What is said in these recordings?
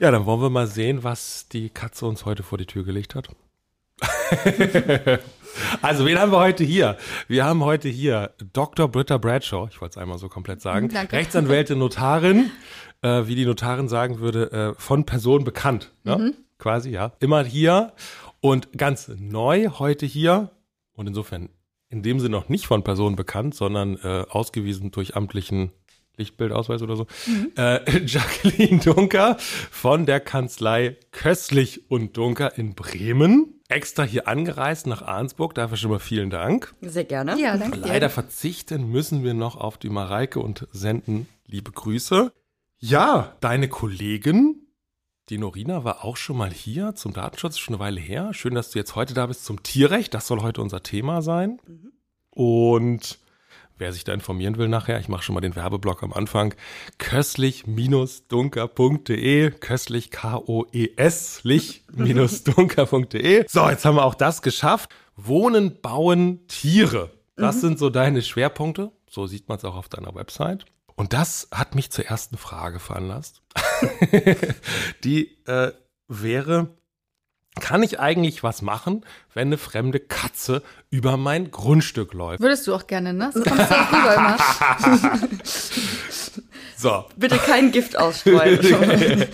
Ja, dann wollen wir mal sehen, was die Katze uns heute vor die Tür gelegt hat. also, wen haben wir heute hier? Wir haben heute hier Dr. Britta Bradshaw, ich wollte es einmal so komplett sagen, Danke. Rechtsanwältin, Notarin, äh, wie die Notarin sagen würde, äh, von Person bekannt, ne? quasi, ja. Immer hier und ganz neu heute hier und insofern in dem Sinne noch nicht von Person bekannt, sondern äh, ausgewiesen durch amtlichen Lichtbildausweis oder so. Äh, Jacqueline Dunker von der Kanzlei Köstlich und Dunker in Bremen. Extra hier angereist nach Arnsburg. Dafür schon mal vielen Dank. Sehr gerne. Ja, danke dir. Leider verzichten müssen wir noch auf die Mareike und senden liebe Grüße. Ja, deine Kollegin, die Norina, war auch schon mal hier zum Datenschutz, schon eine Weile her. Schön, dass du jetzt heute da bist zum Tierrecht. Das soll heute unser Thema sein. Und wer sich da informieren will nachher, ich mache schon mal den Werbeblock am Anfang, köstlich-dunker.de, köstlich K-O-E-S-lich-dunker.de. So, jetzt haben wir auch das geschafft. Wohnen, bauen, Tiere. Das sind so deine Schwerpunkte. So sieht man es auch auf deiner Website. Und das hat mich zur ersten Frage veranlasst. Die äh, wäre, kann ich eigentlich was machen, wenn eine fremde Katze über mein Grundstück läuft? Würdest du auch gerne, ne? So kommst du auch rüber immer. So, Bitte kein Gift ausstreuen.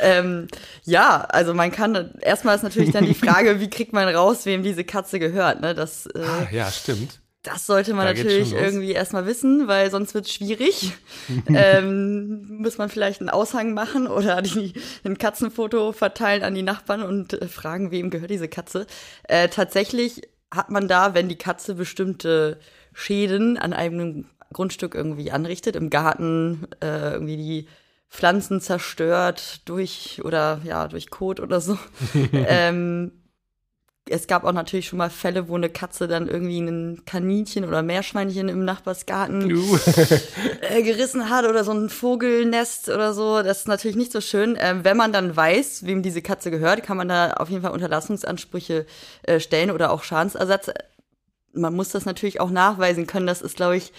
ähm, ja, also man kann, erstmal ist natürlich dann die Frage, wie kriegt man raus, wem diese Katze gehört, ne? Das, äh, ah, ja, stimmt. Das sollte man Da natürlich irgendwie erstmal wissen, weil sonst wird es schwierig. ähm, muss man vielleicht einen Aushang machen oder die, ein Katzenfoto verteilen an die Nachbarn und äh, fragen, wem gehört diese Katze. Äh, tatsächlich hat man da, wenn die Katze bestimmte Schäden an einem Grundstück irgendwie anrichtet, im Garten äh, irgendwie die Pflanzen zerstört durch oder ja durch Kot oder so. ähm, es gab auch natürlich schon mal Fälle, wo eine Katze dann irgendwie ein Kaninchen oder Meerschweinchen im Nachbarsgarten Du. äh, gerissen hat oder so ein Vogelnest oder so. Das ist natürlich nicht so schön. Ähm, wenn man dann weiß, wem diese Katze gehört, kann man da auf jeden Fall Unterlassungsansprüche äh, stellen oder auch Schadensersatz. Man muss das natürlich auch nachweisen können. Das ist, glaube ich,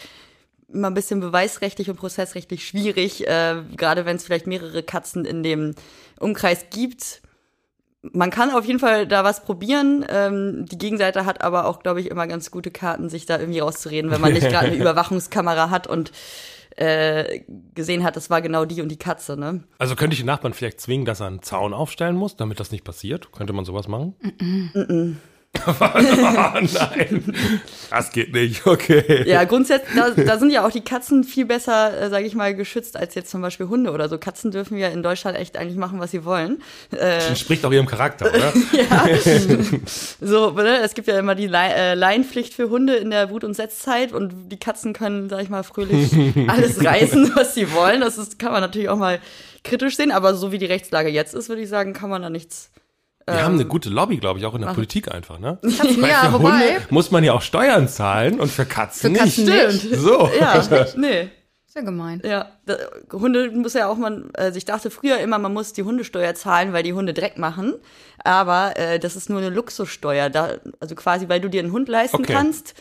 immer ein bisschen beweisrechtlich und prozessrechtlich schwierig, äh, gerade wenn es vielleicht mehrere Katzen in dem Umkreis gibt. Man kann auf jeden Fall da was probieren. Ähm, die Gegenseite hat aber auch, glaube ich, immer ganz gute Karten, sich da irgendwie rauszureden, wenn man nicht gerade eine Überwachungskamera hat und äh, gesehen hat, das war genau die und die Katze, ne? Also könnte ich den Nachbarn vielleicht zwingen, dass er einen Zaun aufstellen muss, damit das nicht passiert? Könnte man sowas machen? oh, nein, das geht nicht, okay. Ja, grundsätzlich, da, da sind ja auch die Katzen viel besser, äh, sage ich mal, geschützt als jetzt zum Beispiel Hunde oder so. Katzen dürfen ja in Deutschland echt eigentlich machen, was sie wollen. Äh, Entspricht auch ihrem Charakter, oder? ja. so, ne? es gibt ja immer die Lei- äh, Laienpflicht für Hunde in der Brut- und Setzzeit und die Katzen können, sag ich mal, fröhlich alles reißen, was sie wollen. Das ist, kann man natürlich auch mal kritisch sehen, aber so wie die Rechtslage jetzt ist, würde ich sagen, kann man da nichts. Wir haben eine gute Lobby, glaube ich, auch in der Politik einfach, ne? Weil ja, für wobei. Hunde muss man ja auch Steuern zahlen und für Katzen, Für Katzen nicht. nicht. So. Ja, nee. Sehr gemein. Ja, Hunde muss ja auch man, also ich dachte früher immer, man muss die Hundesteuer zahlen, weil die Hunde Dreck machen. Aber äh, das ist nur eine Luxussteuer. Da, also quasi, weil du dir einen Hund leisten Okay. kannst,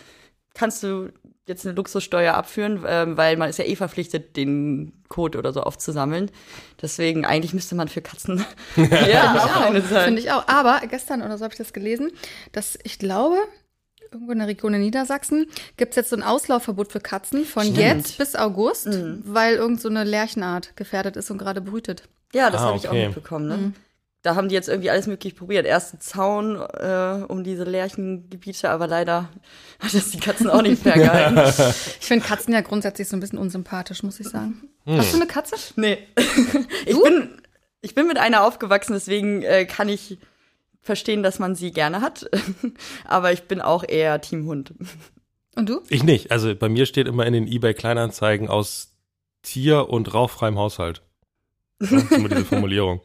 kannst du jetzt eine Luxussteuer abführen, ähm, weil man ist ja eh verpflichtet, den Code oder so aufzusammeln. Deswegen, eigentlich müsste man für Katzen ja, auch eine zahlen. Finde ich auch. Aber gestern oder so habe ich das gelesen, dass ich glaube, irgendwo in der Region in Niedersachsen gibt es jetzt so ein Auslaufverbot für Katzen von Stimmt. jetzt bis August, Mhm. weil irgend so eine Lärchenart gefährdet ist und gerade brütet. Ja, das Ah, habe ich auch mitbekommen. Ne? Mhm. Da haben die jetzt irgendwie alles möglich probiert. Erst einen Zaun äh, um diese Lärchengebiete, aber leider hat das die Katzen auch nicht ferngehalten. Ich finde Katzen ja grundsätzlich so ein bisschen unsympathisch, muss ich sagen. Hast du eine Katze? Nee. ich, bin, ich bin mit einer aufgewachsen, deswegen äh, kann ich verstehen, dass man sie gerne hat. Aber ich bin auch eher Team Hund. Und du? Ich nicht. Also bei mir steht immer in den eBay-Kleinanzeigen aus Tier und rauchfreiem Haushalt. Das ist immer diese Formulierung,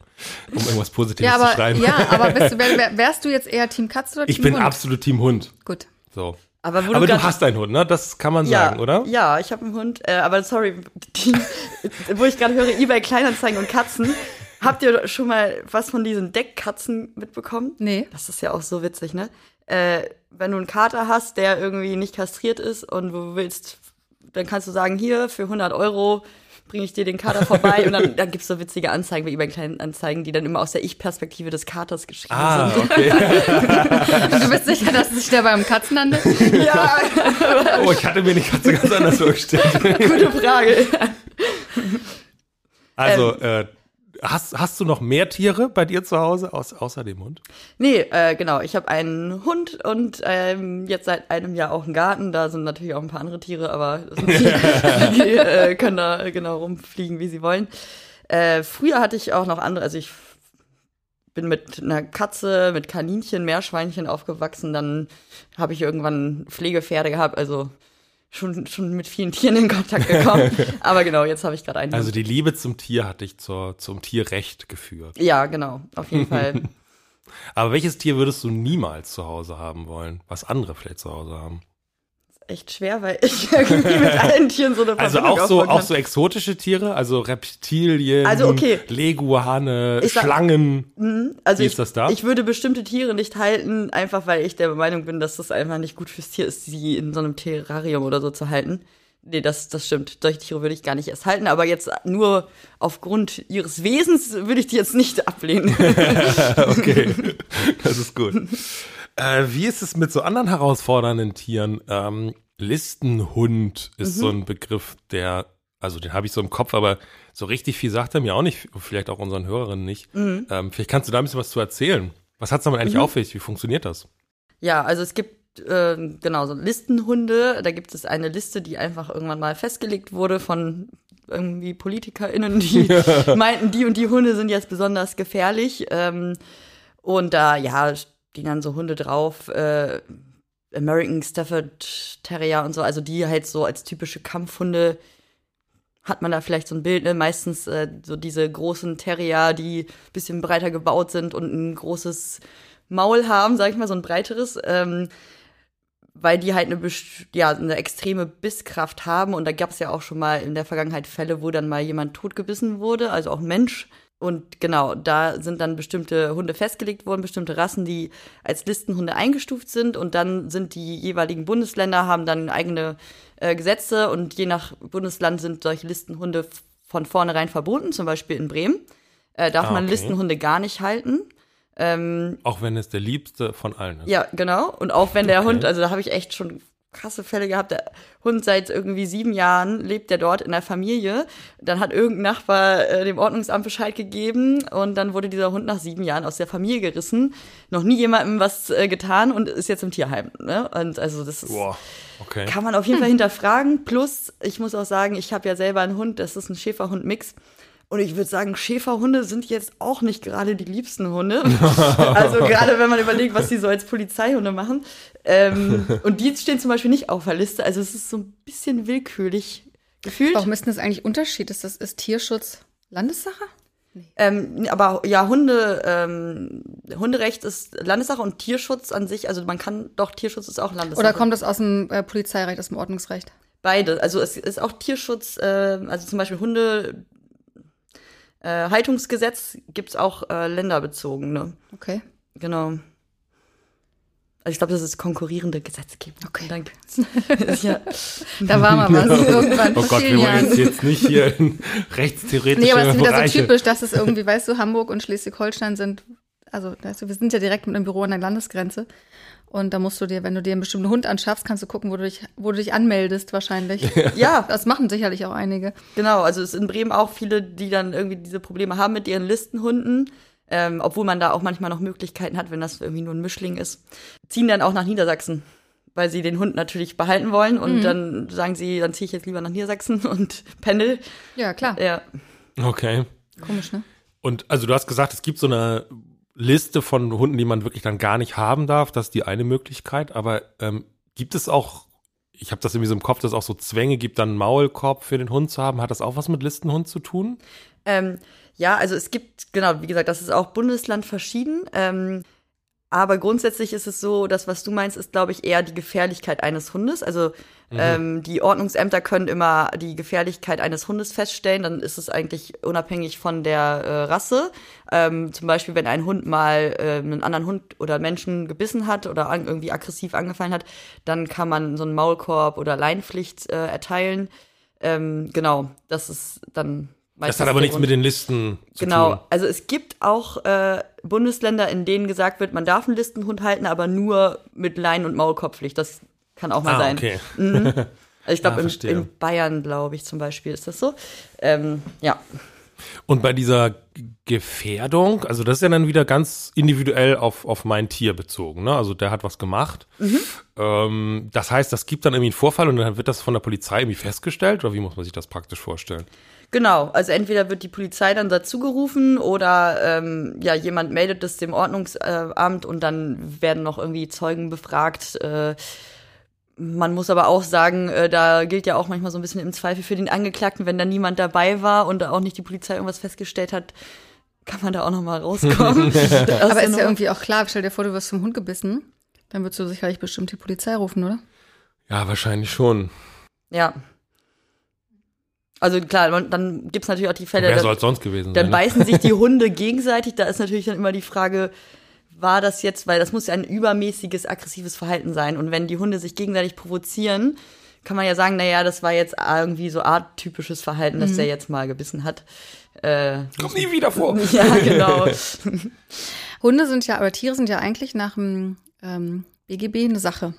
um irgendwas Positives Ja, zu aber, schreiben. ja, aber bist du, wär, wär, wärst du jetzt eher Team Katze oder Team ich bin Hund? absolut Team Hund. Gut. So. Aber, wo Aber du hast einen Hund, ne? Das kann man sagen, oder? Ja, ich habe einen Hund. Äh, aber sorry, die, wo ich gerade höre, eBay Kleinanzeigen und Katzen. Habt ihr schon mal was von diesen Deckkatzen mitbekommen? Nee. Das ist ja auch so witzig, ne? Äh, wenn du einen Kater hast, der irgendwie nicht kastriert ist und du willst, dann kannst du sagen, hier, für 100 Euro bringe ich dir den Kater vorbei und dann, dann gibt's so witzige Anzeigen wie eBay Kleinanzeigen, die dann immer aus der Ich-Perspektive des Katers geschrieben Ah, sind. okay. Und du bist sicher, dass es sich dabei beim Katzen handelt? Ja, Oh, ich hatte mir die Katze ganz anders vorgestellt. gute Frage. Also, Ähm. äh, hast, hast du noch mehr Tiere bei dir zu Hause, aus, außer dem Hund? Nee, äh, genau. Ich habe einen Hund und ähm, jetzt seit einem Jahr auch einen Garten. Da sind natürlich auch ein paar andere Tiere, aber die, die äh, können da genau rumfliegen, wie sie wollen. Äh, früher hatte ich auch noch andere, also ich bin mit einer Katze, mit Kaninchen, Meerschweinchen aufgewachsen. Dann habe ich irgendwann Pflegepferde gehabt, also schon, schon mit vielen Tieren in Kontakt gekommen. aber genau, jetzt habe ich gerade einen. Also die Liebe zum Tier hat dich zur, zum Tierrecht geführt. ja, genau, auf jeden Fall. Aber welches Tier würdest du niemals zu Hause haben wollen? Was andere vielleicht zu Hause haben? Echt schwer, weil ich irgendwie mit allen Tieren so eine Also Verbindung auch so, aufbauen auch kann. so exotische Tiere, also Reptilien, Also, okay. Leguane, Ich sag- Schlangen. Also Wie ich, ist das da? Ich würde bestimmte Tiere nicht halten, einfach weil ich der Meinung bin, dass das einfach nicht gut fürs Tier ist, sie in so einem Terrarium oder so zu halten. Nee, das, das stimmt. Solche Tiere würde ich gar nicht erst halten, aber jetzt nur aufgrund ihres Wesens würde ich die jetzt nicht ablehnen. Okay, das ist gut. Äh, wie ist es mit so anderen herausfordernden Tieren? Ähm, Listenhund ist so ein Begriff, der, also den habe ich so im Kopf, aber so richtig viel sagt er mir auch nicht, vielleicht auch unseren Hörerinnen nicht. Ähm, vielleicht kannst du da ein bisschen was zu erzählen. Was hat's damit eigentlich auf sich? Wie funktioniert das? Ja, also es gibt äh, genau so Listenhunde. Da gibt es eine Liste, die einfach irgendwann mal festgelegt wurde von irgendwie PolitikerInnen, die meinten, die und die Hunde sind jetzt besonders gefährlich. Ähm, und da, ja, stehen dann so Hunde drauf, äh, American Stafford Terrier und so, also die halt so als typische Kampfhunde hat man da vielleicht so ein Bild, ne? meistens äh, so diese großen Terrier, die bisschen breiter gebaut sind und ein großes Maul haben, sag ich mal, so ein breiteres, ähm, weil die halt eine, ja, eine extreme Bisskraft haben. Und da gab es ja auch schon mal in der Vergangenheit Fälle, wo dann mal jemand totgebissen wurde, also auch ein Mensch. Und genau, da sind dann bestimmte Hunde festgelegt worden, bestimmte Rassen, die als Listenhunde eingestuft sind. Und dann sind die jeweiligen Bundesländer, haben dann eigene äh, Gesetze. Und je nach Bundesland sind solche Listenhunde von vornherein verboten. Zum Beispiel in Bremen äh, darf Ah, man okay. Listenhunde gar nicht halten. Ähm, Auch wenn es der liebste von allen ist. ja, genau. Und auch wenn der Okay. Hund, also da habe ich echt schon krasse Fälle gehabt. Der Hund seit irgendwie sieben Jahren lebt der dort in der Familie. Dann hat irgendein Nachbar äh, dem Ordnungsamt Bescheid gegeben und dann wurde dieser Hund nach sieben Jahren aus der Familie gerissen. Noch nie jemandem was äh, getan und ist jetzt im Tierheim. Ne? Und also das ist, Boah, okay. kann man auf jeden Fall hinterfragen. Plus, ich muss auch sagen, ich habe ja selber einen Hund, das ist ein Schäferhund-Mix. Und ich würde sagen, Schäferhunde sind jetzt auch nicht gerade die liebsten Hunde. also gerade wenn man überlegt, was die so als Polizeihunde machen. Ähm, und die stehen zum Beispiel nicht auf der Liste. Also es ist so ein bisschen willkürlich gefühlt. Warum ist denn das eigentlich Unterschied? Ist das ist Tierschutz Landessache? Ähm, aber ja, Hunde, ähm, Hunderecht ist Landessache und Tierschutz an sich, also man kann doch, Tierschutz ist auch Landessache. Oder kommt das aus dem äh, Polizeirecht, aus dem Ordnungsrecht? Beide. Also es ist auch Tierschutz, äh, also zum Beispiel Hunde. Äh, Haltungsgesetz gibt's auch äh, länderbezogen, ne? Okay. Genau. Also ich glaube, das ist konkurrierende Gesetzgebung. Okay. Danke. ja. Da war mal was irgendwann Oh Gott, wir wollen jetzt, jetzt nicht hier in rechtstheoretische Nee, aber das ist wieder Bereiche. so typisch, dass es irgendwie, weißt du, Hamburg und Schleswig-Holstein sind, also weißt du, wir sind ja direkt mit dem Büro an der Landesgrenze. Und da musst du dir, wenn du dir einen bestimmten Hund anschaffst, kannst du gucken, wo du dich, wo du dich anmeldest wahrscheinlich. ja, Das machen sicherlich auch einige. Genau, also es ist in Bremen auch viele, die dann irgendwie diese Probleme haben mit ihren Listenhunden. Ähm, obwohl man da auch manchmal noch Möglichkeiten hat, wenn das irgendwie nur ein Mischling ist. Ziehen dann auch nach Niedersachsen, weil sie den Hund natürlich behalten wollen. Und dann sagen sie, dann ziehe ich jetzt lieber nach Niedersachsen und pendel. Ja, klar. Ja. Okay. Komisch, ne? Und also du hast gesagt, es gibt so eine Liste von Hunden, die man wirklich dann gar nicht haben darf. Das ist die eine Möglichkeit. Aber ähm, gibt es auch ich habe das irgendwie so im Kopf, dass es auch so Zwänge gibt, dann einen Maulkorb für den Hund zu haben. Hat das auch was mit Listenhund zu tun? Ähm, ja, also es gibt, genau, wie gesagt, das ist auch Bundesland verschieden. Ähm, aber grundsätzlich ist es so, das, was du meinst, ist, glaube ich, eher die Gefährlichkeit eines Hundes. Also mhm. ähm, die Ordnungsämter können immer die Gefährlichkeit eines Hundes feststellen. Dann ist es eigentlich unabhängig von der äh, Rasse. Ähm, zum Beispiel, wenn ein Hund mal äh, einen anderen Hund oder Menschen gebissen hat oder an, irgendwie aggressiv angefallen hat, dann kann man so einen Maulkorb oder Leinpflicht äh, erteilen. Ähm, genau, das ist dann das hat aber nichts mit den Listen zu genau. tun. Genau, also es gibt auch äh, Bundesländer, in denen gesagt wird, man darf einen Listenhund halten, aber nur mit Leinen- und Maulkopfpflicht. Das kann auch mal ah, sein. Okay. Mhm. Also ich glaube, ja, in, in, Bayern, glaube ich, zum Beispiel ist das so. Ähm, ja. Und bei dieser Gefährdung, also das ist ja dann wieder ganz individuell auf, auf mein Tier bezogen. Ne? Also der hat was gemacht. Mhm. Ähm, das heißt, das gibt dann irgendwie einen Vorfall und dann wird das von der Polizei irgendwie festgestellt oder wie muss man sich das praktisch vorstellen? Genau, also entweder wird die Polizei dann dazu gerufen oder ähm, ja, jemand meldet es dem Ordnungsamt und dann werden noch irgendwie Zeugen befragt. Äh, man muss aber auch sagen, äh, da gilt ja auch manchmal so ein bisschen im Zweifel für den Angeklagten, wenn da niemand dabei war und auch nicht die Polizei irgendwas festgestellt hat, kann man da auch noch mal rauskommen. aber ist ja irgendwie auch klar, stell dir vor, du wirst vom Hund gebissen, dann würdest du sicherlich bestimmt die Polizei rufen, oder? Ja, wahrscheinlich schon. Ja, also klar, dann gibt's natürlich auch die Fälle. Wer soll es sonst gewesen sein? Dann ne? beißen sich die Hunde gegenseitig. Da ist natürlich dann immer die Frage, war das jetzt, weil das muss ja ein übermäßiges aggressives Verhalten sein. Und wenn die Hunde sich gegenseitig provozieren, kann man ja sagen, naja, das war jetzt irgendwie so arttypisches Verhalten, dass mhm. der jetzt mal gebissen hat. Äh, Kommt nie wieder vor. Ja, genau. Hunde sind ja, aber Tiere sind ja eigentlich nach dem ähm, BGB eine Sache.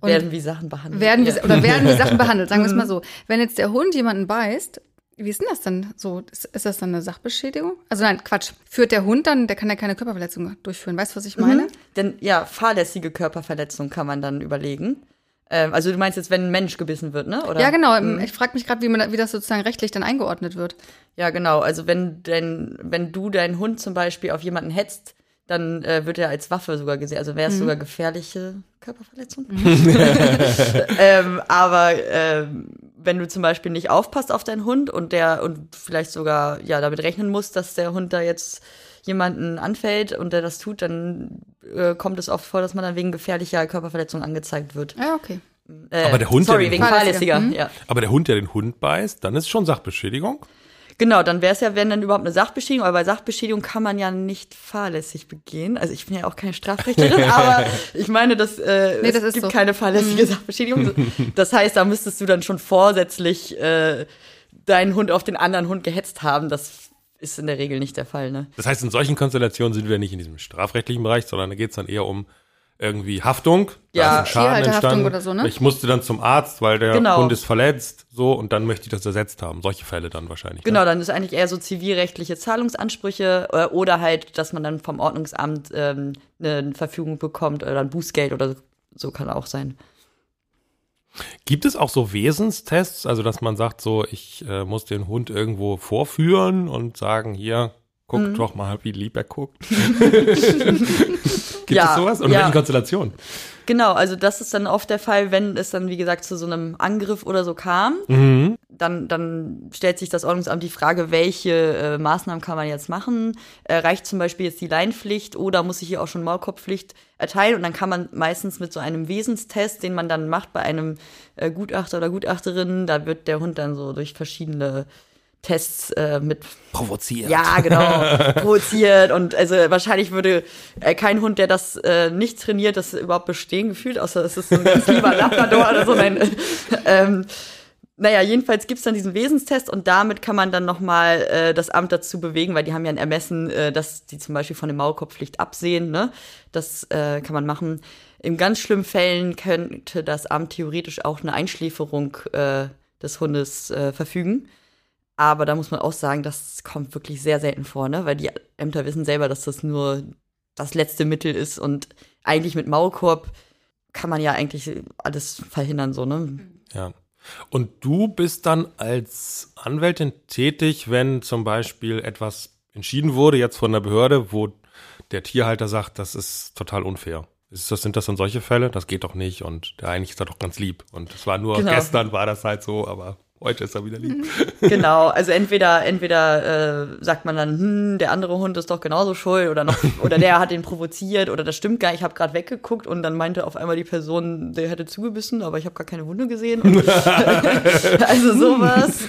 Und werden wie Sachen behandelt. Werden wie, Oder werden wie Sachen behandelt, sagen wir es mal so. Wenn jetzt der Hund jemanden beißt, wie ist denn das dann so? Ist, ist, das dann eine Sachbeschädigung? Also nein, Quatsch. Führt der Hund dann, der kann ja keine Körperverletzung durchführen. Weißt du, was ich meine? Mhm. Denn ja, fahrlässige Körperverletzung kann man dann überlegen. Ähm, also du meinst jetzt, wenn ein Mensch gebissen wird, ne? Oder? Ja, genau. Mhm. Ich frage mich gerade, wie, wie das sozusagen rechtlich dann eingeordnet wird. Ja, genau. Also wenn, denn, wenn du deinen Hund zum Beispiel auf jemanden hetzt, dann äh, wird er als Waffe sogar gesehen. Also wäre es mhm. sogar gefährliche Körperverletzung. Mhm. ähm, aber ähm, wenn du zum Beispiel nicht aufpasst auf deinen Hund und der und vielleicht sogar ja damit rechnen musst, dass der Hund da jetzt jemanden anfällt und der das tut, dann äh, kommt es oft vor, dass man dann wegen gefährlicher Körperverletzung angezeigt wird. Ja, okay. Äh, aber der Hund, sorry, der wegen fahrlässiger. Mhm. Ja. Aber der Hund, der den Hund beißt, dann ist schon Sachbeschädigung. Genau, dann wäre es ja, wenn dann überhaupt eine Sachbeschädigung, aber bei Sachbeschädigung kann man ja nicht fahrlässig begehen. Also ich bin ja auch keine Strafrechtlerin, aber ich meine, dass, äh, nee, das es gibt so. keine fahrlässige mhm. Sachbeschädigung. Das heißt, da müsstest du dann schon vorsätzlich äh, deinen Hund auf den anderen Hund gehetzt haben. Das ist in der Regel nicht der Fall. Ne? Das heißt, in solchen Konstellationen sind wir nicht in diesem strafrechtlichen Bereich, sondern da geht es dann eher um irgendwie Haftung, ja, ist ein Schaden entstanden. Oder so, ne? Ich musste dann zum Arzt, weil der genau. Hund ist verletzt, so und dann möchte ich das ersetzt haben. Solche Fälle dann wahrscheinlich. Genau, ne? dann ist eigentlich eher so zivilrechtliche Zahlungsansprüche äh, oder halt, dass man dann vom Ordnungsamt ähm, eine Verfügung bekommt oder ein Bußgeld oder so kann auch sein. Gibt es auch so Wesenstests, also dass man sagt, so ich äh, muss den Hund irgendwo vorführen und sagen, hier, guck mhm. doch mal, wie lieb er guckt. Gibt ja, es sowas? Und ja. welchen Konstellationen? Genau, also das ist dann oft der Fall, wenn es dann, wie gesagt, zu so einem Angriff oder so kam. Mhm. Dann, dann stellt sich das Ordnungsamt die Frage, welche äh, Maßnahmen kann man jetzt machen? Äh, reicht zum Beispiel jetzt die Leinpflicht oder muss ich hier auch schon Maulkorbpflicht erteilen? Und dann kann man meistens mit so einem Wesenstest, den man dann macht bei einem äh, Gutachter oder Gutachterin, da wird der Hund dann so durch verschiedene Tests äh, mit provoziert. Ja, genau, provoziert und also wahrscheinlich würde äh, kein Hund, der das äh, nicht trainiert, das überhaupt bestehen gefühlt, außer es ist ein ganz lieber Labrador oder so. Nein, ähm, naja, jedenfalls gibt's dann diesen Wesenstest und damit kann man dann nochmal äh, das Amt dazu bewegen, weil die haben ja ein Ermessen, äh, dass die zum Beispiel von der Maulkorbpflicht absehen. Ne? Das äh, kann man machen. In ganz schlimmen Fällen könnte das Amt theoretisch auch eine Einschläferung äh, des Hundes äh, verfügen. Aber da muss man auch sagen, das kommt wirklich sehr selten vor, ne? Weil die Ämter wissen selber, dass das nur das letzte Mittel ist und eigentlich mit Maulkorb kann man ja eigentlich alles verhindern, so, ne? Ja. Und du bist dann als Anwältin tätig, wenn zum Beispiel etwas entschieden wurde, jetzt von der Behörde, wo der Tierhalter sagt, das ist total unfair. Ist das, sind das dann solche Fälle? Das geht doch nicht und der eigentlich ist er doch ganz lieb. Und es war nur Genau. gestern war das halt so, aber heute ist er wieder lieb. Genau, also entweder entweder äh, sagt man dann, hm, der andere Hund ist doch genauso schuld oder noch oder der hat ihn provoziert oder das stimmt gar nicht. Ich habe gerade weggeguckt und dann meinte auf einmal die Person, der hätte zugebissen, aber ich habe gar keine Wunde gesehen. Also sowas.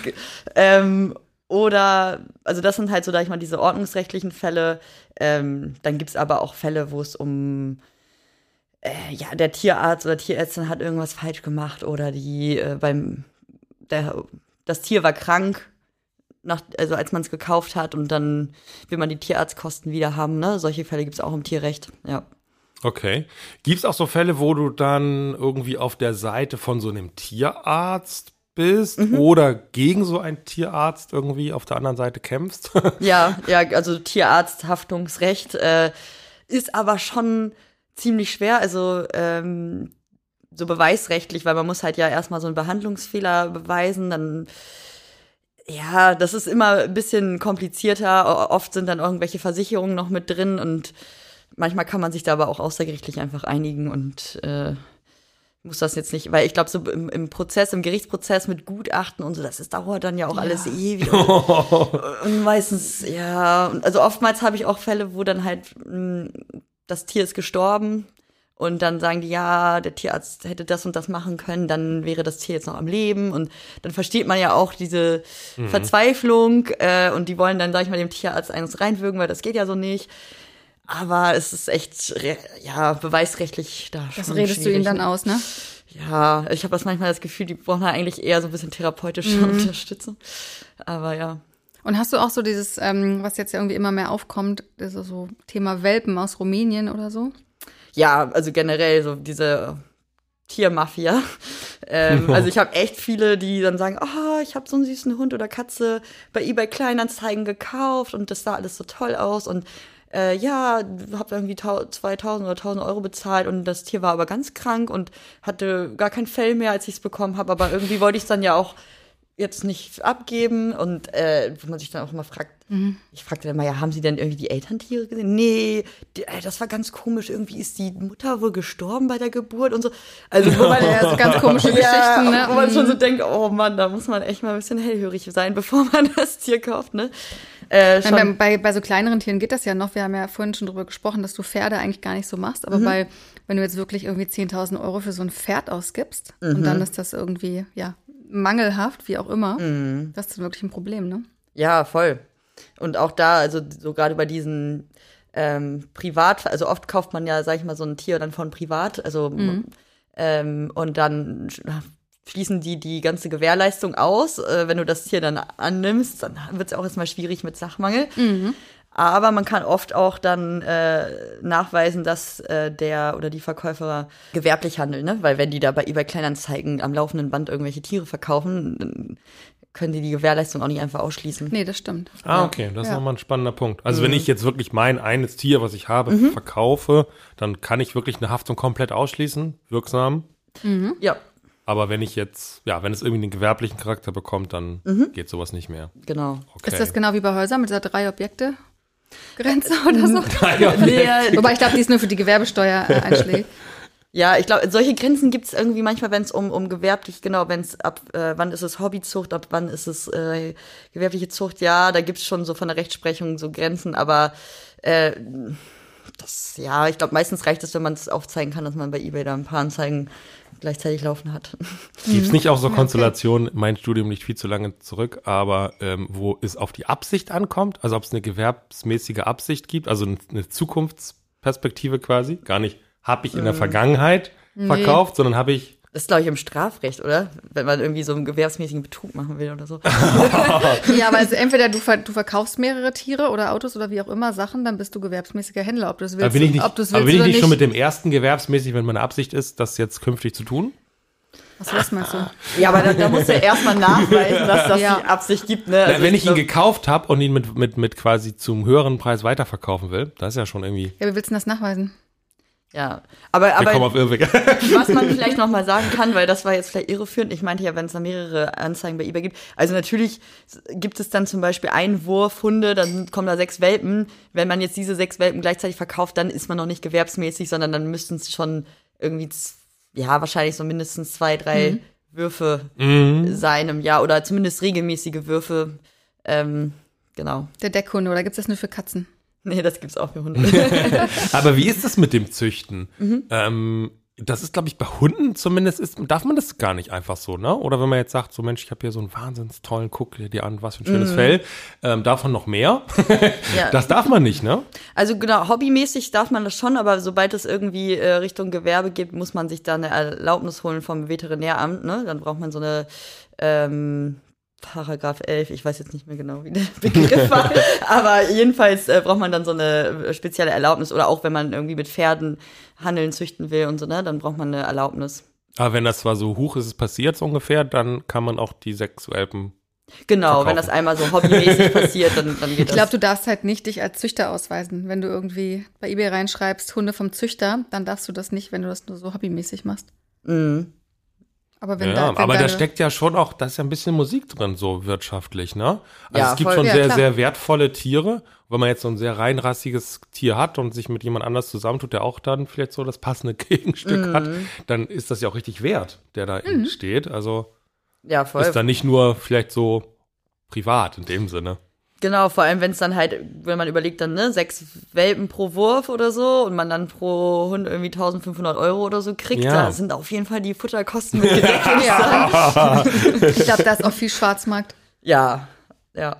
ähm, oder also das sind halt so, da ich mal diese ordnungsrechtlichen Fälle. Ähm, dann gibt's aber auch Fälle, wo es um äh, ja der Tierarzt oder Tierärztin hat irgendwas falsch gemacht oder die äh, beim der, das Tier war krank, nach, also als man es gekauft hat und dann will man die Tierarztkosten wieder haben. Ne? Solche Fälle gibt es auch im Tierrecht. Ja. Okay. Gibt es auch so Fälle, wo du dann irgendwie auf der Seite von so einem Tierarzt bist Mhm. oder gegen so einen Tierarzt irgendwie auf der anderen Seite kämpfst? ja, ja, also Tierarzthaftungsrecht äh, ist aber schon ziemlich schwer. Also ähm, so beweisrechtlich, weil man muss halt ja erstmal so einen Behandlungsfehler beweisen, dann ja, das ist immer ein bisschen komplizierter. Oft sind dann irgendwelche Versicherungen noch mit drin und manchmal kann man sich da aber auch außergerichtlich einfach einigen und äh, muss das jetzt nicht, weil ich glaube, so im, im Prozess, im Gerichtsprozess mit Gutachten und so, das ist, dauert dann ja auch alles ewig. Und meistens, ja, also oftmals habe ich auch Fälle, wo dann halt mh, das Tier ist gestorben und dann sagen die, ja, der Tierarzt hätte das und das machen können, dann wäre das Tier jetzt noch am Leben und dann versteht man ja auch diese Verzweiflung äh, und die wollen dann, sag ich mal, dem Tierarzt eines reinwürgen, weil das geht ja so nicht. Aber es ist echt, ja, beweisrechtlich da Das schon redest du schwierig, ihnen dann aus, ne? Ja, ich habe das manchmal das Gefühl, die brauchen eigentlich eher so ein bisschen therapeutische Unterstützung. Aber ja. Und hast du auch so dieses, ähm, was jetzt ja irgendwie immer mehr aufkommt, also so Thema Welpen aus Rumänien oder so? Ja, also generell so diese Tiermafia. Ähm, also ich habe echt viele, die dann sagen, oh, ich habe so einen süßen Hund oder Katze bei eBay Kleinanzeigen gekauft und das sah alles so toll aus und äh, ja, habe irgendwie tau- 2000 oder 1000 Euro bezahlt und das Tier war aber ganz krank und hatte gar kein Fell mehr, als ich es bekommen habe, aber irgendwie wollte ich es dann ja auch jetzt nicht abgeben und äh, wo man sich dann auch immer fragt, ich fragte dann mal, ja, haben Sie denn irgendwie die Elterntiere gesehen? Nee, die, äh, das war ganz komisch, irgendwie ist die Mutter wohl gestorben bei der Geburt und so. Also wo man Ja, so ganz komische ja, Geschichten, ne? Wo man schon so Mhm. denkt, oh Mann, da muss man echt mal ein bisschen hellhörig sein, bevor man das Tier kauft, ne? Äh, bei, bei, bei so kleineren Tieren geht das ja noch. Wir haben ja vorhin schon drüber gesprochen, dass du Pferde eigentlich gar nicht so machst. Aber bei, wenn du jetzt wirklich irgendwie 10.000 Euro für so ein Pferd ausgibst und dann ist das irgendwie, ja, mangelhaft, wie auch immer, das ist wirklich ein Problem, ne? Ja, voll. Und auch da, also so gerade bei diesen ähm, Privat, also oft kauft man ja, sag ich mal, so ein Tier dann von Privat, also ähm, und dann sch- schließen die die ganze Gewährleistung aus. Äh, wenn du das Tier dann annimmst, dann wird es auch erstmal schwierig mit Sachmangel. Aber man kann oft auch dann äh, nachweisen, dass äh, der oder die Verkäufer gewerblich handeln, ne? Weil wenn die da bei eBay Kleinanzeigen am laufenden Band irgendwelche Tiere verkaufen, dann können die die Gewährleistung auch nicht einfach ausschließen. Nee, das stimmt. Ah, okay, das ist Ja. nochmal ein spannender Punkt. Also Mhm. wenn ich jetzt wirklich mein eines Tier, was ich habe, verkaufe, dann kann ich wirklich eine Haftung komplett ausschließen, wirksam. Ja, Aber wenn ich jetzt, ja, wenn es irgendwie einen gewerblichen Charakter bekommt, dann Mhm. geht sowas nicht mehr. genau. Okay. Ist das genau wie bei Häusern mit dieser drei Objekte? Grenze oder so? Nee, Wobei ich glaube, die ist nur für die Gewerbesteuer äh, einschlägt. ja, ich glaube, solche Grenzen gibt es irgendwie manchmal, wenn es um, um gewerblich, genau, wenn es ab, äh, wann ist es Hobbyzucht, ab wann ist es äh, gewerbliche Zucht, ja, da gibt es schon so von der Rechtsprechung so Grenzen, aber äh, das, ja, ich glaube, meistens reicht es, wenn man es aufzeigen kann, dass man bei Ebay da ein paar Anzeigen gleichzeitig laufen hat. Gibt es nicht auch so Konstellationen, mein Studium liegt viel zu lange zurück, aber ähm, wo es auf die Absicht ankommt, also ob es eine gewerbsmäßige Absicht gibt, also eine Zukunftsperspektive quasi, gar nicht, habe ich in der Vergangenheit verkauft, sondern habe ich Das ist, glaube ich, im Strafrecht, oder? Wenn man irgendwie so einen gewerbsmäßigen Betrug machen will oder so. Ja, aber also entweder du, ver du verkaufst mehrere Tiere oder Autos oder wie auch immer Sachen, dann bist du gewerbsmäßiger Händler, ob du es willst, Aber bin ich nicht, ob du es aber willst bin ich oder nicht schon mit dem ersten gewerbsmäßig, wenn meine Absicht ist, das jetzt künftig zu tun? Was, was meinst du? Ja, aber da, da musst du ja erstmal nachweisen, dass das Ja. die Absicht gibt. Ne? Na, Also wenn ich ihn glaub- gekauft habe und ihn mit, mit, mit quasi zum höheren Preis weiterverkaufen will, das ist ja schon irgendwie. Ja, wie willst du denn das nachweisen? Ja, aber, aber was man vielleicht noch mal sagen kann, weil das war jetzt vielleicht irreführend. Ich meinte ja, wenn es da mehrere Anzeigen bei eBay gibt. Also natürlich gibt es dann zum Beispiel Einwurfhunde, dann kommen da sechs Welpen. Wenn man jetzt diese sechs Welpen gleichzeitig verkauft, dann ist man noch nicht gewerbsmäßig, sondern dann müssten es schon irgendwie, ja, wahrscheinlich so mindestens zwei, drei Würfe sein im Jahr oder zumindest regelmäßige Würfe. Ähm, genau. Der Deckhunde, oder gibt es das nur für Katzen? Nee, das gibt's auch für Hunde. Aber wie ist das mit dem Züchten? Mhm. Ähm, das ist, glaube ich, bei Hunden zumindest, ist, darf man das gar nicht einfach so, ne? Oder wenn man jetzt sagt, so Mensch, ich habe hier so einen wahnsinns tollen, guck dir an, was für ein schönes Fell, ähm, davon noch mehr? Ja. Das darf man nicht, ne? Also genau, hobbymäßig darf man das schon, aber sobald es irgendwie äh, Richtung Gewerbe geht, muss man sich da eine Erlaubnis holen vom Veterinäramt. Ne? Dann braucht man so eine ähm, Paragraph 11, ich weiß jetzt nicht mehr genau, wie der Begriff war, aber jedenfalls äh, braucht man dann so eine äh, spezielle Erlaubnis oder auch wenn man irgendwie mit Pferden handeln, züchten will und so, ne, dann braucht man eine Erlaubnis. Aber wenn das zwar so hoch ist, es passiert so ungefähr, dann kann man auch die sechs Welpen. Genau, Verkaufen. wenn das einmal so hobbymäßig passiert, dann, dann geht Ich glaube, das. du darfst halt nicht dich als Züchter ausweisen. Wenn du irgendwie bei eBay reinschreibst, Hunde vom Züchter, dann darfst du das nicht, wenn du das nur so hobbymäßig machst. Mhm. Aber wenn Ja, da, wenn aber da steckt ja schon auch, da ist ja ein bisschen Musik drin, so wirtschaftlich, ne? Also Ja, es gibt voll. schon Ja, sehr, klar. sehr wertvolle Tiere. Wenn man jetzt so ein sehr reinrassiges Tier hat und sich mit jemand anders zusammentut, der auch dann vielleicht so das passende Gegenstück hat, Mhm. dann ist das ja auch richtig wert, der da entsteht. Also Ja, voll. ist dann nicht nur vielleicht so privat in dem Sinne. Genau, vor allem wenn es dann halt, wenn man überlegt, dann ne, sechs Welpen pro Wurf oder so und man dann pro Hund irgendwie 1500 Euro oder so kriegt, Ja. da sind auf jeden Fall die Futterkosten mit gedeckt, würde ich sagen. ich glaube, da ist auch viel Schwarzmarkt. Ja, ja.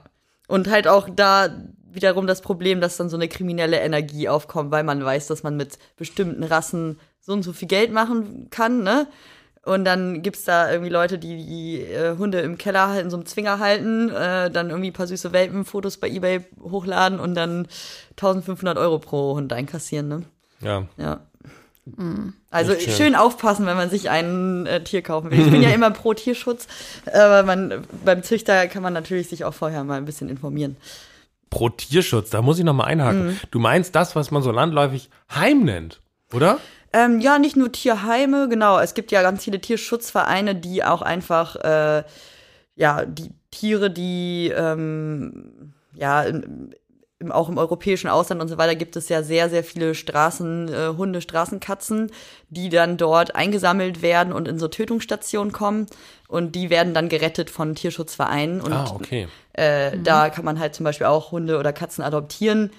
Und halt auch da wiederum das Problem, dass dann so eine kriminelle Energie aufkommt, weil man weiß, dass man mit bestimmten Rassen so und so viel Geld machen kann, ne? Und dann gibt's da irgendwie Leute, die die äh, Hunde im Keller halt in so einem Zwinger halten, äh, dann irgendwie ein paar süße Welpenfotos bei Ebay hochladen und dann 1500 Euro pro Hund einkassieren, ne? Ja. Ja. Also Nicht schön. schön. aufpassen, wenn man sich ein äh, Tier kaufen will. Ich bin ja immer pro Tierschutz, aber man, beim Züchter kann man natürlich sich auch vorher mal ein bisschen informieren. Pro Tierschutz, da muss ich nochmal einhaken. Mhm. Du meinst das, was man so landläufig Heim nennt, oder? Ähm, ja, nicht nur Tierheime, genau. Es gibt ja ganz viele Tierschutzvereine, die auch einfach, äh, ja, die Tiere, die, ähm, ja, im, im, auch im europäischen Ausland und so weiter gibt es ja sehr, sehr viele Straßen, äh, Hunde, Straßenkatzen, die dann dort eingesammelt werden und in so Tötungsstationen kommen. Und die werden dann gerettet von Tierschutzvereinen. Und Ah, okay. äh, Da kann man halt zum Beispiel auch Hunde oder Katzen adoptieren.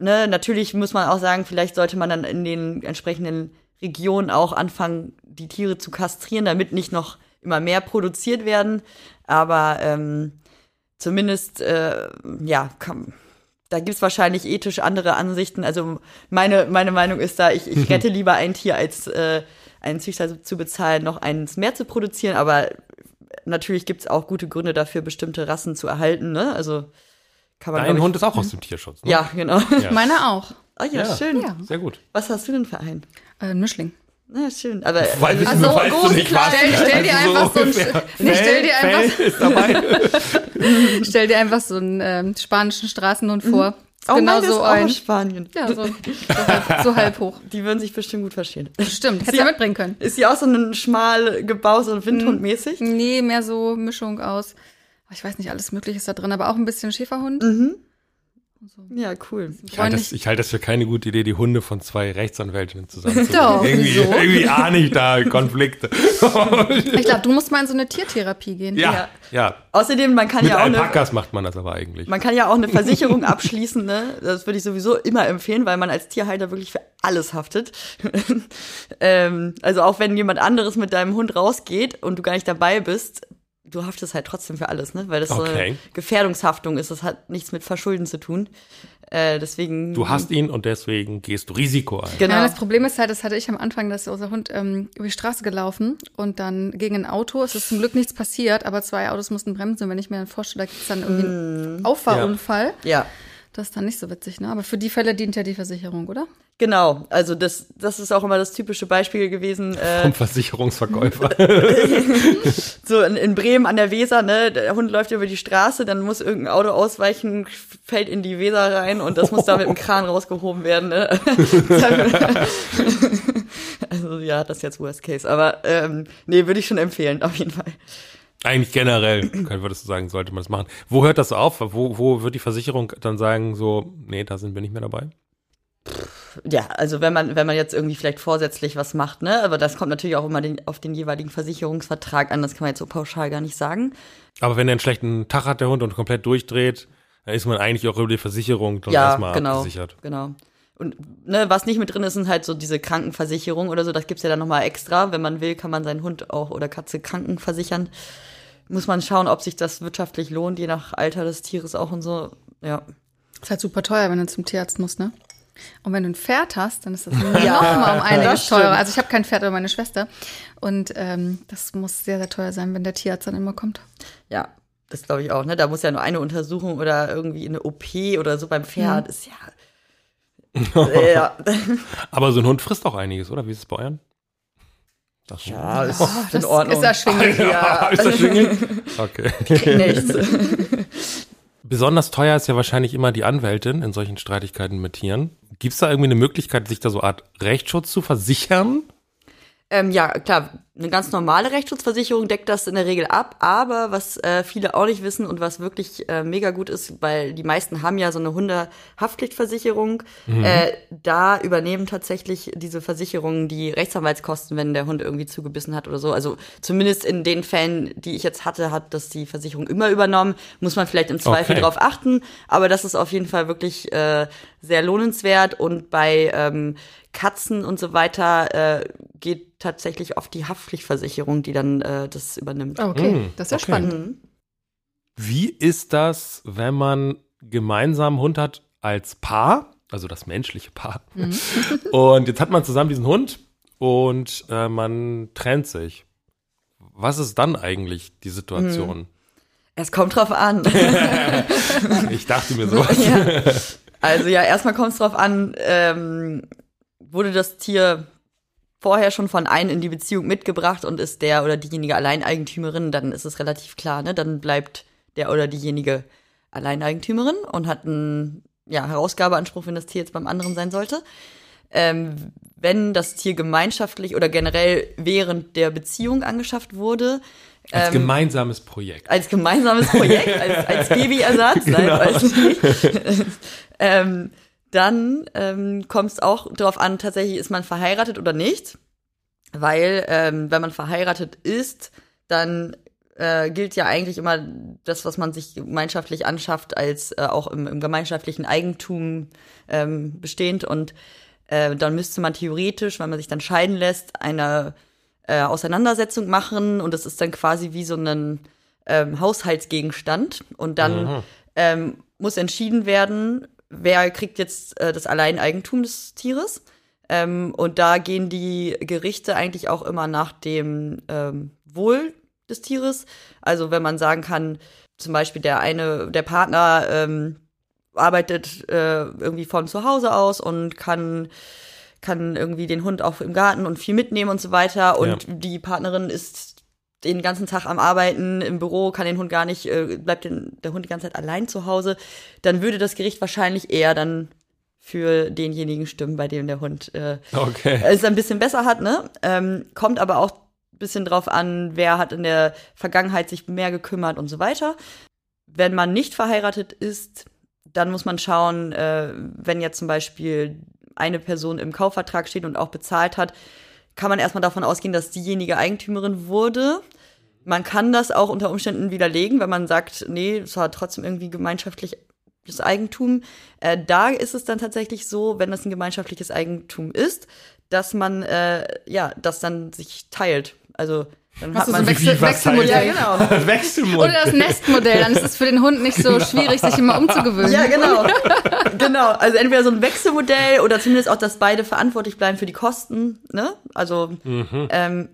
Ne, natürlich muss man auch sagen, vielleicht sollte man dann in den entsprechenden Regionen auch anfangen, die Tiere zu kastrieren, damit nicht noch immer mehr produziert werden. Aber ähm, zumindest, äh, ja, kann, da gibt's wahrscheinlich ethisch andere Ansichten. Also meine, meine Meinung ist da, ich, ich rette lieber ein Tier, als äh, einen Züchter zu bezahlen, noch eins mehr zu produzieren. Aber natürlich gibt's auch gute Gründe dafür, bestimmte Rassen zu erhalten. Ne? Also kann man. Dein ich- Hund ist auch aus dem Tierschutz, ne? Ja, genau. Ja. Meiner auch. Ah ja, Ja. schön. Ja. Sehr gut. Was hast du denn für einen? Äh, ein Mischling. Na, schön. Aber Weil, also, so weißt groß, du nicht, klar, stell- stell dir Also einfach so ein-. Nee, stell dir einfach-. Stell dir einfach so einen ähm, spanischen Straßenhund vor. oh, genau so auch ein. aus Spanien. Ja, so, so, halb, so halb hoch. Die würden sich bestimmt gut verstehen. Stimmt, du ja mitbringen können. Ist sie auch so ein schmal gebaut, so Windhund-mäßig? Nee, mehr so Mischung aus. Ich weiß nicht, alles Mögliche ist da drin, aber auch ein bisschen Schäferhund. Ja, cool. Ich halte, das, ich halte das für keine gute Idee, die Hunde von zwei Rechtsanwältinnen zusammenzubringen. Doch, irgendwie, wieso? irgendwie ahne ich da Konflikte. Ich glaube, du musst mal in so eine Tiertherapie gehen. ja, Ja. ja. Außerdem, man kann Mit ja auch eine, Alpakas macht man das aber eigentlich. man kann ja auch eine Versicherung abschließen, ne? Das würde ich sowieso immer empfehlen, weil man als Tierhalter wirklich für alles haftet. ähm, also auch wenn jemand anderes mit deinem Hund rausgeht und du gar nicht dabei bist, du haftest halt trotzdem für alles, ne? Weil das so Okay. eine Gefährdungshaftung ist. Das hat nichts mit Verschulden zu tun. Äh, deswegen. Du hast ihn und deswegen gehst du Risiko ein. Genau. Ja, das Problem ist halt, das hatte ich am Anfang, dass unser Hund ähm, über die Straße gelaufen und dann gegen ein Auto. Es ist zum Glück nichts passiert, aber zwei Autos mussten bremsen. Und wenn ich mir dann vorstelle, da gibt es dann irgendwie einen Auffahrunfall, ja. das ist dann nicht so witzig, ne? Aber für die Fälle dient ja die Versicherung, oder? Genau, also das, das ist auch immer das typische Beispiel gewesen. Äh, Vom Versicherungsverkäufer. so in, in Bremen an der Weser, ne, der Hund läuft über die Straße, dann muss irgendein Auto ausweichen, fällt in die Weser rein und das muss da mit dem Kran rausgehoben werden. Ne? also ja, das ist jetzt Worst Case, aber ähm, nee, würde ich schon empfehlen, auf jeden Fall. Eigentlich generell, würdest du sagen, sollte man das machen. Wo hört das auf? Wo, wo wird die Versicherung dann sagen, so, nee, da sind wir nicht mehr dabei? Ja, also wenn man, wenn man jetzt irgendwie vielleicht vorsätzlich was macht, ne, aber das kommt natürlich auch immer den, auf den jeweiligen Versicherungsvertrag an, das kann man jetzt so pauschal gar nicht sagen. Aber wenn er einen schlechten Tag hat, der Hund, und komplett durchdreht, dann ist man eigentlich auch über die Versicherung dann ja, erstmal genau, abgesichert. Genau. Und ne, was nicht mit drin ist, sind halt so diese Krankenversicherung oder so. Das gibt's ja dann nochmal extra. Wenn man will, kann man seinen Hund auch oder Katze krankenversichern. Muss man schauen, ob sich das wirtschaftlich lohnt, je nach Alter des Tieres auch und so. Ja. Ist halt super teuer, wenn du zum Tierarzt musst, ne? Und wenn du ein Pferd hast, dann ist das ja, nochmal um einiges teurer. Also ich habe kein Pferd, aber meine Schwester. Und ähm, das muss sehr, sehr teuer sein, wenn der Tierarzt dann immer kommt. Ja, das glaube ich auch. Ne? Da muss ja nur eine Untersuchung oder irgendwie eine OP oder so beim Pferd. Mhm. Ist ja ja. Aber so ein Hund frisst auch einiges, oder? Wie ist es bei euren? Das ja, ist oh, in Ordnung. Ist erschwinglich, ja. ja. Ist erschwinglich? Okay. Nichts. Besonders teuer ist ja wahrscheinlich immer die Anwältin in solchen Streitigkeiten mit Tieren. Gibt es da irgendwie eine Möglichkeit, sich da so eine Art Rechtsschutz zu versichern? Ähm, ja, klar, eine ganz normale Rechtsschutzversicherung deckt das in der Regel ab, aber was äh, viele auch nicht wissen und was wirklich äh, mega gut ist, weil die meisten haben ja so eine Hundehaftpflichtversicherung, mhm. äh, da übernehmen tatsächlich diese Versicherungen die Rechtsanwaltskosten, wenn der Hund irgendwie zugebissen hat oder so. Also zumindest in den Fällen, die ich jetzt hatte, hat das die Versicherung immer übernommen. Muss man vielleicht im Zweifel okay. drauf achten, aber das ist auf jeden Fall wirklich äh, sehr lohnenswert und bei ähm, Katzen und so weiter äh, geht tatsächlich oft die Haftpflichtversicherung, die dann äh, das übernimmt. Okay, mm, das ist ja okay. spannend. Mhm. Wie ist das, wenn man gemeinsam Hund hat als Paar, also das menschliche Paar, mhm. und jetzt hat man zusammen diesen Hund und äh, man trennt sich. Was ist dann eigentlich die Situation? Mhm. Es kommt drauf an. ich dachte mir sowas. Ja. Also ja, erstmal kommt es drauf an, ähm, wurde das Tier vorher schon von einem in die Beziehung mitgebracht und ist der oder diejenige Alleineigentümerin, dann ist es relativ klar, ne? Dann bleibt der oder diejenige Alleineigentümerin und hat einen ja, Herausgabeanspruch, wenn das Tier jetzt beim anderen sein sollte. Ähm, wenn das Tier gemeinschaftlich oder generell während der Beziehung angeschafft wurde. Als ähm, gemeinsames Projekt. Als gemeinsames Projekt, als, als Babyersatz, genau. nein, weiß nicht. ähm, dann ähm, kommt es auch darauf an, tatsächlich ist man verheiratet oder nicht. Weil, ähm, wenn man verheiratet ist, dann äh, gilt ja eigentlich immer das, was man sich gemeinschaftlich anschafft, als äh, auch im, im gemeinschaftlichen Eigentum ähm, bestehend. Und äh, dann müsste man theoretisch, wenn man sich dann scheiden lässt, eine äh, Auseinandersetzung machen. Und das ist dann quasi wie so ein ähm, Haushaltsgegenstand. Und dann mhm. ähm, muss entschieden werden, wer kriegt jetzt äh, das Alleineigentum des Tieres. Ähm, und da gehen die Gerichte eigentlich auch immer nach dem ähm, Wohl des Tieres. Also wenn man sagen kann, zum Beispiel der eine, der Partner ähm, arbeitet äh, irgendwie von zu Hause aus und kann kann irgendwie den Hund auch im Garten und viel mitnehmen und so weiter. Und ja. die Partnerin ist den ganzen Tag am Arbeiten im Büro, kann den Hund gar nicht, äh, bleibt den, der Hund die ganze Zeit allein zu Hause, dann würde das Gericht wahrscheinlich eher dann für denjenigen stimmen, bei dem der Hund äh, okay. es ein bisschen besser hat, ne? Ähm, kommt aber auch ein bisschen drauf an, wer hat in der Vergangenheit sich mehr gekümmert und so weiter. Wenn man nicht verheiratet ist, dann muss man schauen, äh, wenn jetzt zum Beispiel eine Person im Kaufvertrag steht und auch bezahlt hat, kann man erstmal davon ausgehen, dass diejenige Eigentümerin wurde. Man kann das auch unter Umständen widerlegen, wenn man sagt, nee, es war trotzdem irgendwie gemeinschaftliches Eigentum. Äh, da ist es dann tatsächlich so, wenn das ein gemeinschaftliches Eigentum ist, dass man äh, ja das dann sich teilt. Also dann Hast hat man so Wechsel, Wechselmodell. Ja, genau. Wechselmodell. Oder das Nestmodell, dann ist es für den Hund nicht so schwierig, sich immer umzugewöhnen. Ja, genau. genau. Also entweder so ein Wechselmodell oder zumindest auch, dass beide verantwortlich bleiben für die Kosten. Ne? Also, mhm. ähm,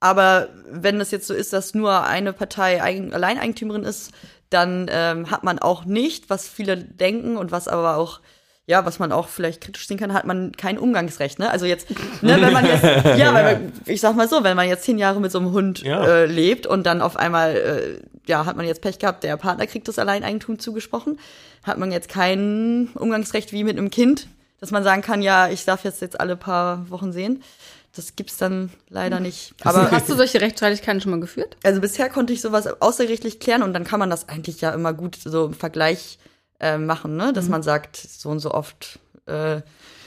aber wenn es jetzt so ist, dass nur eine Partei Eigen Alleineigentümerin ist, dann ähm, hat man auch nicht, was viele denken und was aber auch ja, was man auch vielleicht kritisch sehen kann, hat man kein Umgangsrecht. Ne? Also jetzt, ne, wenn man jetzt, ja, weil man, ich sag mal so, wenn man jetzt zehn Jahre mit so einem Hund Ja. äh, lebt und dann auf einmal, äh, ja, hat man jetzt Pech gehabt, der Partner kriegt das Alleineigentum zugesprochen, hat man jetzt kein Umgangsrecht wie mit einem Kind, dass man sagen kann, ja, ich darf jetzt jetzt alle paar Wochen sehen. Das gibt's dann leider nicht. Aber Hast du solche Rechtsstreitigkeiten schon mal geführt? also bisher konnte ich sowas außergerichtlich klären und dann kann man das eigentlich ja immer gut so im Vergleich äh, machen, ne? Dass man sagt, so und so oft äh,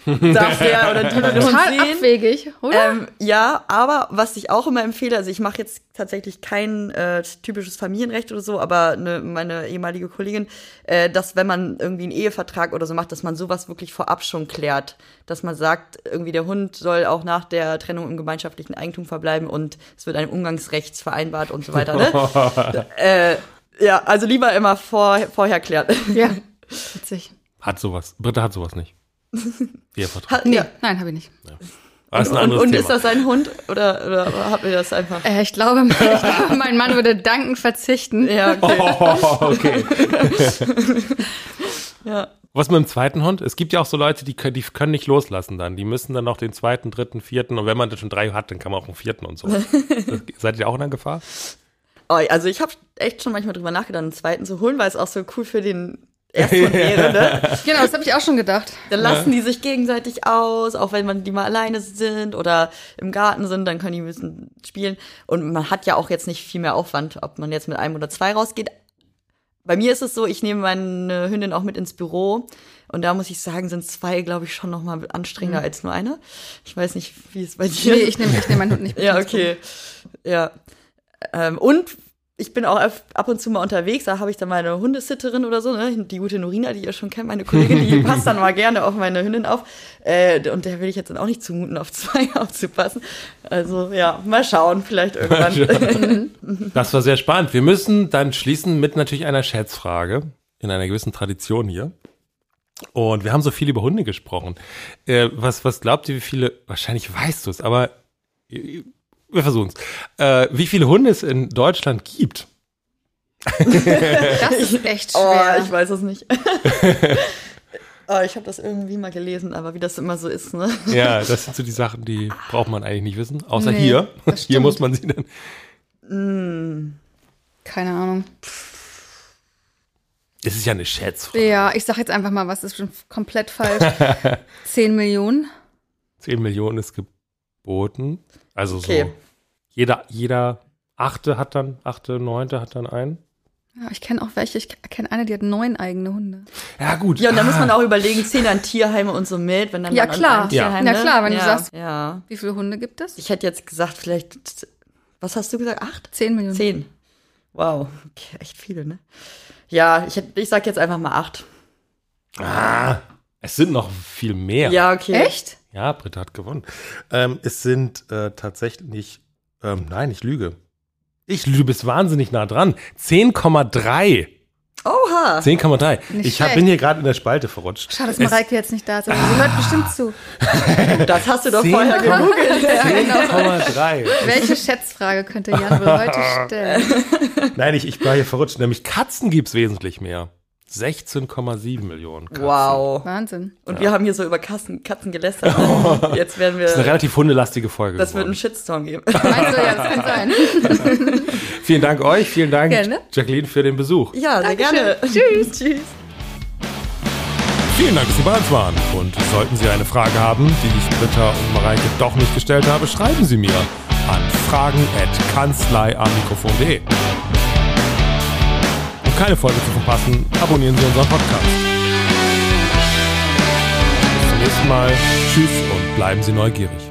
darf der oder die Hund Total sehen. abwegig, oder? Ähm, ja, aber was ich auch immer empfehle, also ich mache jetzt tatsächlich kein äh, typisches Familienrecht oder so, aber ne, meine ehemalige Kollegin, äh, dass wenn man irgendwie einen Ehevertrag oder so macht, dass man sowas wirklich vorab schon klärt, dass man sagt, irgendwie der Hund soll auch nach der Trennung im gemeinschaftlichen Eigentum verbleiben und es wird ein Umgangsrecht vereinbart und so weiter. Ne? äh, ja, also lieber immer vor, vorher klären. ja. Witzig. Hat sowas. Britta hat sowas nicht. Ehevertrag. Hat, Nee, ja. nein, habe ich nicht. Das ist ein Und, und Thema. ist das ein Hund oder, oder habt ihr das einfach? Äh, ich, glaube, ich glaube, mein Mann würde dankend verzichten. Ja, okay. Oh, okay. Ja. Was mit dem zweiten Hund? Es gibt ja auch so Leute, die können, die können nicht loslassen dann. Die müssen dann noch den zweiten, dritten, vierten und wenn man dann schon drei hat, dann kann man auch einen vierten und so. Seid ihr auch in der Gefahr? Oh, also ich habe echt schon manchmal drüber nachgedacht, einen zweiten zu holen, weil es auch so cool für den ersten wäre. Ne? Genau, das habe ich auch schon gedacht. Dann lassen die sich gegenseitig aus, auch wenn man die mal alleine sind oder im Garten sind, dann können die ein bisschen spielen. Und man hat ja auch jetzt nicht viel mehr Aufwand, ob man jetzt mit einem oder zwei rausgeht. Bei mir ist es so, ich nehme meine Hündin auch mit ins Büro und da muss ich sagen, sind zwei, glaube ich, schon noch mal anstrengender als nur eine. Ich weiß nicht, wie es bei dir Nee, ist. ich nehme ich nehm meinen Hund nicht mit. Ja, ins okay. Ja. Ähm, und ich bin auch ab und zu mal unterwegs, da habe ich dann meine Hundesitterin oder so, ne? die gute Norina, die ihr schon kennt, meine Kollegin, die passt dann mal gerne auf meine Hündin auf. Äh, und der will ich jetzt dann auch nicht zumuten, auf zwei aufzupassen. Also ja, mal schauen, vielleicht irgendwann. Das war sehr spannend. Wir müssen dann schließen mit natürlich einer Schätzfrage in einer gewissen Tradition hier. Und wir haben so viel über Hunde gesprochen. Äh, was, was glaubt ihr, wie viele, wahrscheinlich weißt du es, aber äh, wir versuchen es. Äh, wie viele Hunde es in Deutschland gibt? Das ist echt oh, schwer. ich weiß es nicht. oh, ich habe das irgendwie mal gelesen, aber wie das immer so ist, ne? Ja, das sind so die Sachen, die braucht man eigentlich nicht wissen. Außer Nee, hier. Hier muss man sie dann. Keine Ahnung. Es ist ja eine Schätzfrage. Ja, ich sag jetzt einfach mal, was ist schon komplett falsch. 10 Millionen. 10 Millionen ist geboten. Also Okay. so. Jeder, jeder Achte hat dann, Achte, Neunte hat dann einen. Ja, ich kenne auch welche. Ich kenne eine, die hat neun eigene Hunde. Ja, gut. Ja, und da muss man auch überlegen, zehn dann Tierheime und so mit, wenn dann Ja, an klar. einem Tierheim, Ja, ne? klar, wenn du ja, sagst- Ja. Wie viele Hunde gibt es? Ich hätte jetzt gesagt, vielleicht, was hast du gesagt? Acht? 10 Millionen. Zehn. Wow, okay, echt viele, ne? Ja, ich, hätt- ich sag jetzt einfach mal acht. Ah, es sind noch viel mehr. Ja, okay. Echt? Ja, Britta hat gewonnen. Ähm, es sind äh, tatsächlich, ähm, nein, ich lüge. Ich lüge, du bist wahnsinnig nah dran. 10,3. Oha. 10,3. Nicht Ich hab, bin hier gerade in der Spalte verrutscht. Schade, dass Mareike jetzt nicht da ist. Aber sie hört bestimmt zu. Das hast du doch Zehn- vorher gegoogelt. 10,3. Welche Schätzfrage könnte Jan wohl heute stellen? Nein, ich, ich war hier verrutscht. Nämlich Katzen gibt's wesentlich mehr. 16,7 Millionen Katzen. Wow. Wahnsinn. Und wir haben hier so über Katzen, Katzen gelästert. Jetzt werden wir, Das ist eine relativ hundelastige Folge das wird geworden. einen Shitstorm geben. Meinst du, ja, das kann sein. Vielen Dank euch, vielen Dank Gerne. Jacqueline für den Besuch. Ja, sehr Dankeschön. gerne. Tschüss. Tschüss. Vielen Dank, dass Sie bei uns waren. Und sollten Sie eine Frage haben, die ich Britta und Mareike doch nicht gestellt habe, schreiben Sie mir an fragen.kanzleiamikrofon.de. Keine Folge zu verpassen, abonnieren Sie unseren Podcast. Bis zum nächsten Mal. Tschüss und bleiben Sie neugierig.